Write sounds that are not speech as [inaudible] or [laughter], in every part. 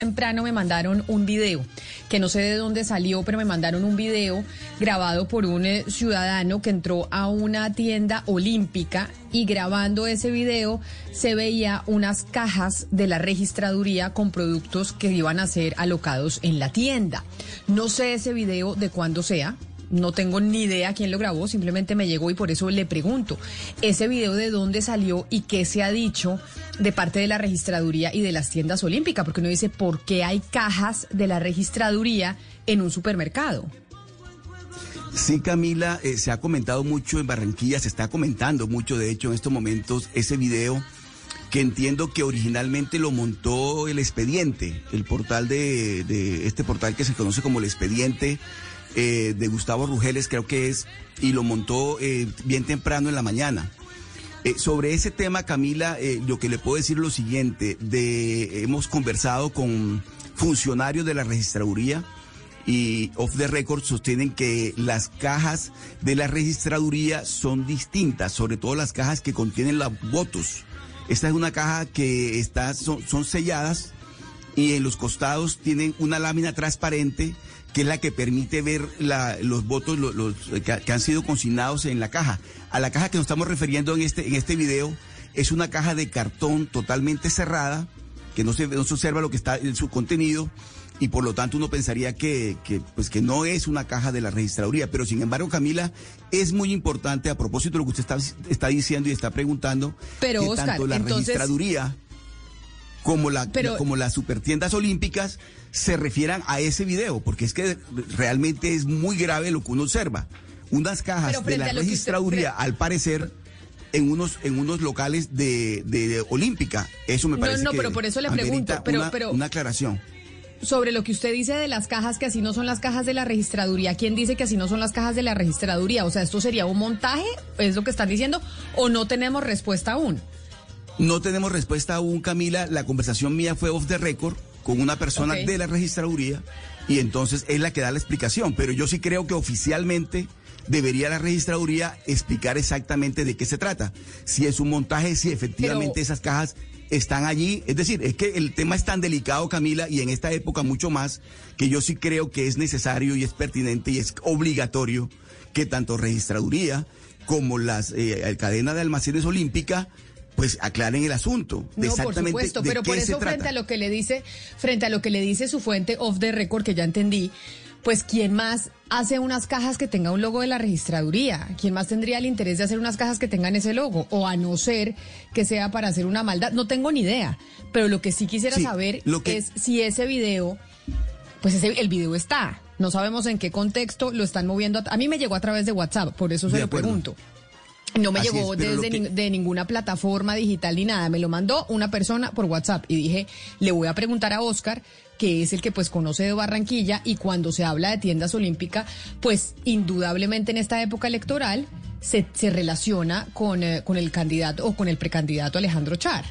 temprano me mandaron un video, que no sé de dónde salió, pero me mandaron un video grabado por un eh, ciudadano que entró a una tienda olímpica y grabando ese video se veía unas cajas de la registraduría con productos que iban a ser alocados en la tienda. No sé ese video de cuándo sea, no tengo ni idea quién lo grabó, simplemente me llegó y por eso le pregunto, ese video de dónde salió y qué se ha dicho de parte de la registraduría y de las tiendas olímpicas, porque uno dice, ¿por qué hay cajas de la registraduría en un supermercado? Sí, Camila, eh, se ha comentado mucho en Barranquilla, se está comentando mucho, de hecho, en estos momentos, ese video que entiendo que originalmente lo montó el expediente, el portal de, de este portal que se conoce como el expediente eh, de Gustavo Rugeles, creo que es, y lo montó eh, bien temprano en la mañana. Eh, sobre ese tema, Camila, lo que le puedo decir es lo siguiente, de, hemos conversado con funcionarios de la registraduría y off the record sostienen que las cajas de la registraduría son distintas, sobre todo las cajas que contienen los votos. Esta es una caja que está, son, son selladas y en los costados tienen una lámina transparente que es la que permite ver los votos los, que, han sido consignados en la caja. A la caja que nos estamos refiriendo en este, en este video es una caja de cartón totalmente cerrada, que no se, no se observa lo que está en su contenido y por lo tanto uno pensaría que, que, pues que no es una caja de la registraduría. Pero sin embargo, Camila, es muy importante a propósito de lo que usted está, está diciendo y está preguntando, Pero, que tanto la registraduría como, la, como las supertiendas olímpicas se refieran a ese video, porque es que realmente es muy grave lo que uno observa. Unas cajas de la registraduría, al parecer, en unos en unos locales de, de, olímpica. Eso me parece. No, no, pero por eso le pregunto. Pero, una, pero una aclaración. Sobre lo que usted dice de las cajas, que así no son las cajas de la registraduría, ¿quién dice que así no son las cajas de la registraduría? O sea, ¿esto sería un montaje? ¿Es lo que están diciendo? ¿O no tenemos respuesta aún? No tenemos respuesta aún, Camila. La conversación mía fue off the record con una persona de la registraduría y entonces es la que da la explicación. Pero yo sí creo que oficialmente debería la registraduría explicar exactamente de qué se trata. Si es un montaje, si efectivamente esas cajas están allí. Es decir, es que el tema es tan delicado, Camila, y en esta época mucho más, que yo sí creo que es necesario y es pertinente y es obligatorio que tanto registraduría como las eh, cadena de almacenes olímpica pues aclaren el asunto. De no, por supuesto, pero por eso frente a lo que le dice, frente a lo que le dice su fuente off the record que ya entendí, pues quién más hace unas cajas que tenga un logo de la registraduría, quién más tendría el interés de hacer unas cajas que tengan ese logo, o a no ser que sea para hacer una maldad, no tengo ni idea, pero lo que sí quisiera saber es si ese video, pues ese, el video está, no sabemos en qué contexto lo están moviendo, a, mí me llegó a través de WhatsApp, por eso se lo pregunto. No me llegó desde de ninguna plataforma digital ni nada, me lo mandó una persona por WhatsApp y dije, le voy a preguntar a Oscar, que es el que pues conoce de Barranquilla y cuando se habla de tiendas olímpicas, pues indudablemente en esta época electoral se, se relaciona con, eh, con el candidato o con el precandidato Alejandro Char.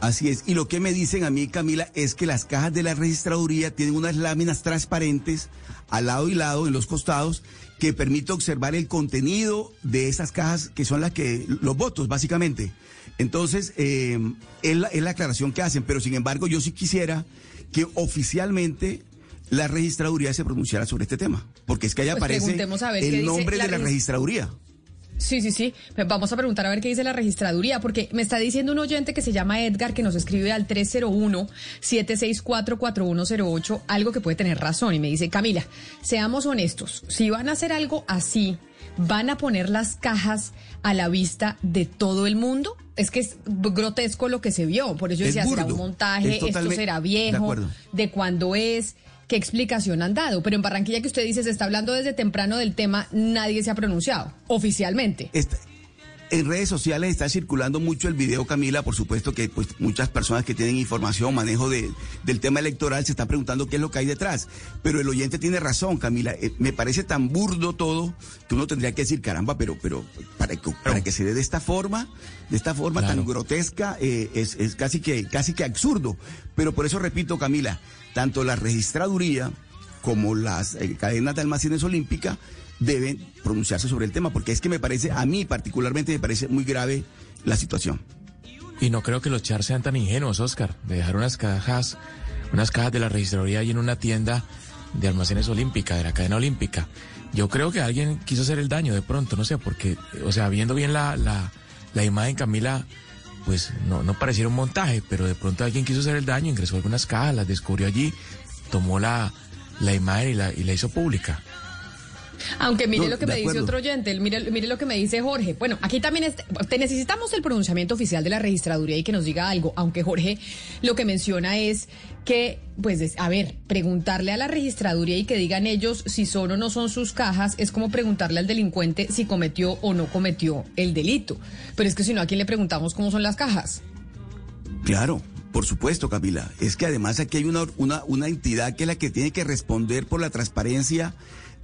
Así es, y lo que me dicen a mí, Camila, es que las cajas de la registraduría tienen unas láminas transparentes al lado y lado, en los costados, que permite observar el contenido de esas cajas que son las que, los votos, básicamente. Entonces, eh, es, la, es la aclaración que hacen, pero sin embargo, yo sí quisiera que oficialmente la registraduría se pronunciara sobre este tema, porque es que ahí pues aparece el nombre de la registraduría. Sí, sí, sí. Vamos a preguntar a ver qué dice la registraduría, porque me está diciendo un oyente que se llama Edgar, que nos escribe al 301-764-4108, algo que puede tener razón. Y me dice, Camila, seamos honestos, si van a hacer algo así, ¿van a poner las cajas a la vista de todo el mundo? Es que es grotesco lo que se vio. Por eso decía, será un montaje, esto será viejo, de, de cuándo es qué explicación han dado. Pero en Barranquilla que usted dice se está hablando desde temprano del tema, nadie se ha pronunciado oficialmente. En redes sociales está circulando mucho el video, Camila, por supuesto que pues, muchas personas que tienen información, manejo de, del tema electoral, se están preguntando qué es lo que hay detrás. Pero el oyente tiene razón, Camila. Eh, me parece tan burdo todo que uno tendría que decir, caramba, pero, pero para que, para que se dé de esta forma, de esta forma tan grotesca, eh, es, es casi que, casi que absurdo. Pero por eso repito, Camila, tanto la registraduría como las eh, cadenas de almacenes olímpicas deben pronunciarse sobre el tema, porque es que me parece, a mí particularmente me parece muy grave la situación. Y no creo que los char sean tan ingenuos, Oscar, de dejar unas cajas unas cajas de la registraduría ahí en una tienda de almacenes olímpica, de la cadena olímpica. Yo creo que alguien quiso hacer el daño de pronto, no sé, porque, o sea, viendo bien la, la, la imagen, Camila, pues no, no pareciera un montaje, pero de pronto alguien quiso hacer el daño, ingresó algunas cajas, las descubrió allí, tomó la, la imagen y la, y la hizo pública. Aunque mire lo que me dice otro oyente, mire, mire lo que me dice Jorge. Bueno, aquí también te necesitamos el pronunciamiento oficial de la registraduría y que nos diga algo, aunque Jorge lo que menciona es que, pues, a ver, preguntarle a la registraduría y que digan ellos si son o no son sus cajas es como preguntarle al delincuente si cometió o no cometió el delito. Pero es que si no, ¿a quién le preguntamos cómo son las cajas? Claro, por supuesto, Camila. Es que además aquí hay una, una, una entidad que es la que tiene que responder por la transparencia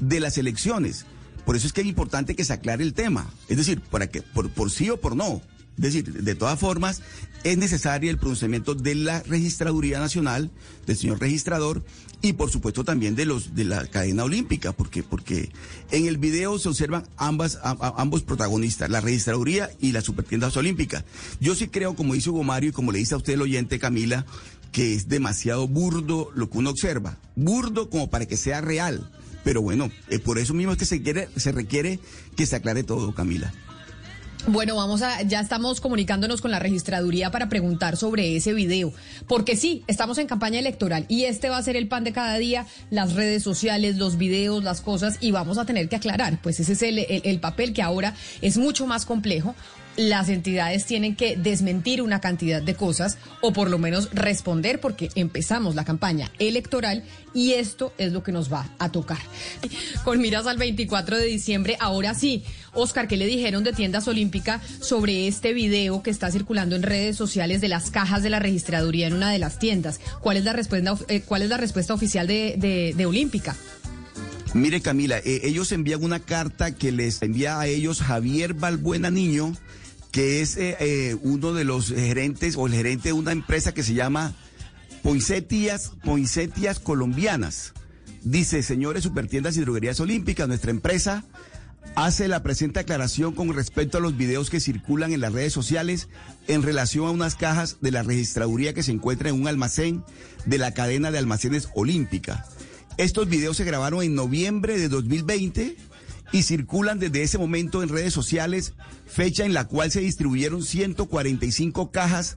de las elecciones. Por eso es que es importante que se aclare el tema. Es decir, para que, por, por sí o por no. Es decir, de todas formas, es necesario el pronunciamiento de la Registraduría Nacional, del señor registrador, y por supuesto también de los de la cadena olímpica, porque, porque en el video se observan ambas, ambos protagonistas, la Registraduría y la Supertiendas Olímpicas. Yo sí creo, como dice Hugo Mario y como le dice a usted el oyente Camila, que es demasiado burdo lo que uno observa. Burdo como para que sea real. Pero bueno, es por eso mismo es que se, quiere, se requiere que se aclare todo, Camila. Bueno, vamos a, ya estamos comunicándonos con la registraduría para preguntar sobre ese video, porque sí, estamos en campaña electoral y este va a ser el pan de cada día, las redes sociales, los videos, las cosas, y vamos a tener que aclarar, pues ese es el, el papel que ahora es mucho más complejo las entidades tienen que desmentir una cantidad de cosas o por lo menos responder porque empezamos la campaña electoral y esto es lo que nos va a tocar. [laughs] Con miras al 24 de diciembre, ahora sí, Oscar, ¿qué le dijeron de Tiendas Olímpica sobre este video que está circulando en redes sociales de las cajas de la registraduría en una de las tiendas? ¿Cuál es la respuesta, eh, cuál es la respuesta oficial de, de, Olímpica? Mire Camila, eh, ellos envían una carta que les envía a ellos Javier Balbuena Niño, que es eh, eh, uno de los gerentes o el gerente de una empresa que se llama Poinsettias, Poinsettias Colombianas. Dice, señores supertiendas y droguerías olímpicas, nuestra empresa hace la presente aclaración con respecto a los videos que circulan en las redes sociales en relación a unas cajas de la registraduría que se encuentra en un almacén de la cadena de almacenes olímpica. Estos videos se grabaron en noviembre de 2020 y circulan desde ese momento en redes sociales, fecha en la cual se distribuyeron 145 cajas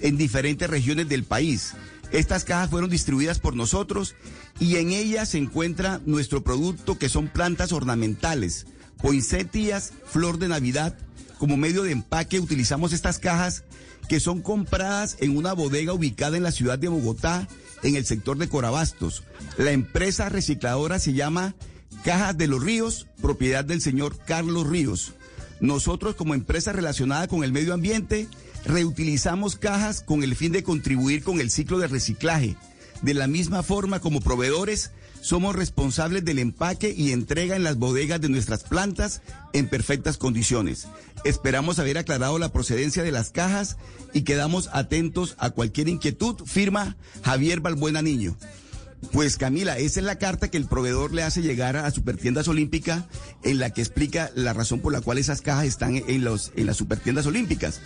en diferentes regiones del país. Estas cajas fueron distribuidas por nosotros y en ellas se encuentra nuestro producto que son plantas ornamentales, poinsettias, flor de Navidad. Como medio de empaque utilizamos estas cajas que son compradas en una bodega ubicada en la ciudad de Bogotá, en el sector de Corabastos. La empresa recicladora se llama Cajas de los Ríos, propiedad del señor Carlos Ríos. Nosotros como empresa relacionada con el medio ambiente reutilizamos cajas con el fin de contribuir con el ciclo de reciclaje. De la misma forma como proveedores, somos responsables del empaque y entrega en las bodegas de nuestras plantas en perfectas condiciones. Esperamos haber aclarado la procedencia de las cajas y quedamos atentos a cualquier inquietud. Firma Javier Balbuena Niño. Pues Camila, esa es la carta que el proveedor le hace llegar a Supertiendas Olímpicas en la que explica la razón por la cual esas cajas están en, los, en las Supertiendas Olímpicas.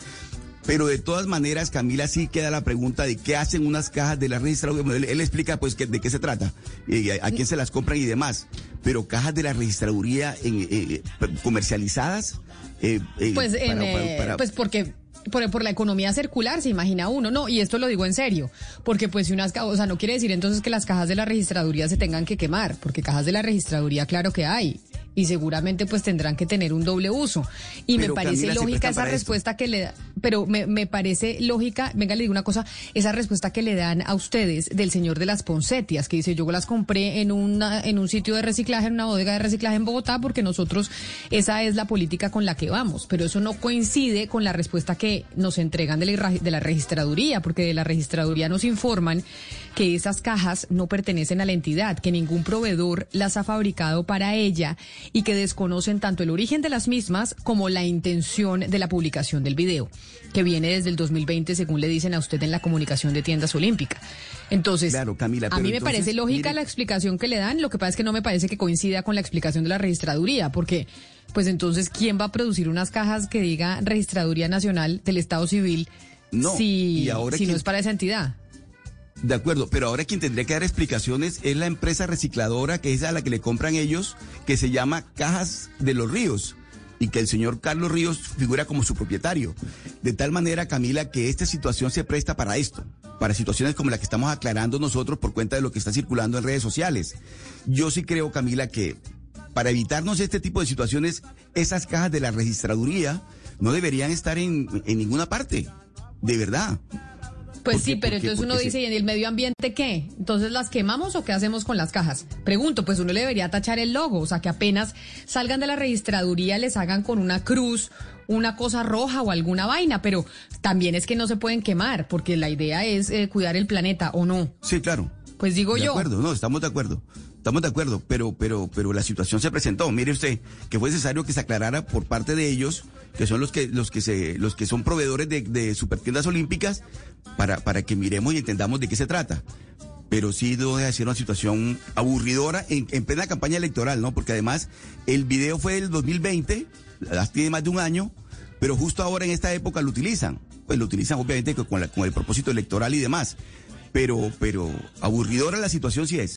Pero de todas maneras, Camila, sí queda la pregunta de qué hacen unas cajas de la registraduría. Él, explica pues de qué se trata, eh, a, quién se las compran y demás. Pero cajas de la registraduría en, eh, eh, comercializadas. pues, pues porque por, la economía circular, se imagina uno, no, y esto lo digo en serio, porque pues si unas, o sea, no quiere decir entonces que las cajas de la registraduría se tengan que quemar, porque cajas de la registraduría claro que hay, y seguramente pues tendrán que tener un doble uso. Y me parece lógica esa respuesta que le da, pero me, me, parece lógica, venga, le digo una cosa, esa respuesta que le dan a ustedes del señor de las Ponsetias, que dice, yo las compré en, una, en un sitio de reciclaje, en una bodega de reciclaje en Bogotá, porque nosotros, esa es la política con la que vamos, pero eso no coincide con la respuesta que nos entregan de la, de la registraduría, porque de la registraduría nos informan que esas cajas no pertenecen a la entidad, que ningún proveedor las ha fabricado para ella y que desconocen tanto el origen de las mismas como la intención de la publicación del video, que viene desde el 2020, según le dicen a usted en la comunicación de tiendas olímpicas. Entonces, a mí me parece lógica la explicación que le dan, lo que pasa es que no me parece que coincida con la explicación de la registraduría, porque pues entonces, ¿quién va a producir unas cajas que diga Registraduría Nacional del Estado Civil si, si no es para esa entidad? De acuerdo, pero ahora quien tendría que dar explicaciones es la empresa recicladora, que es a la que le compran ellos, que se llama Cajas de los Ríos y que el señor Carlos Ríos figura como su propietario. De tal manera, Camila, que esta situación se presta para esto, para situaciones como la que estamos aclarando nosotros por cuenta de lo que está circulando en redes sociales. Yo sí creo, Camila, que para evitarnos este tipo de situaciones, esas cajas de la registraduría no deberían estar en, en ninguna parte. De verdad. Pues sí, pero entonces uno dice, ¿y en el medio ambiente qué? Entonces las quemamos o qué hacemos con las cajas? Pregunto, pues uno le debería tachar el logo, o sea, que apenas salgan de la registraduría les hagan con una cruz una cosa roja o alguna vaina, pero también es que no se pueden quemar, porque la idea es eh, cuidar el planeta, ¿o no? Sí, claro. Pues digo yo. De acuerdo, no, estamos de acuerdo. Estamos de acuerdo, pero, pero, pero la situación se presentó. Mire usted, que fue necesario que se aclarara por parte de ellos, que son los que, los que se, los que son proveedores de, de supertiendas olímpicas, para, para que miremos y entendamos de qué se trata. Pero sí debo de ser una situación aburridora en, en, plena campaña electoral, ¿no? Porque además el video fue del 2020, tiene más de un año, pero justo ahora en esta época lo utilizan. Pues lo utilizan obviamente con, con el propósito electoral y demás. Pero, pero aburridora la situación sí es.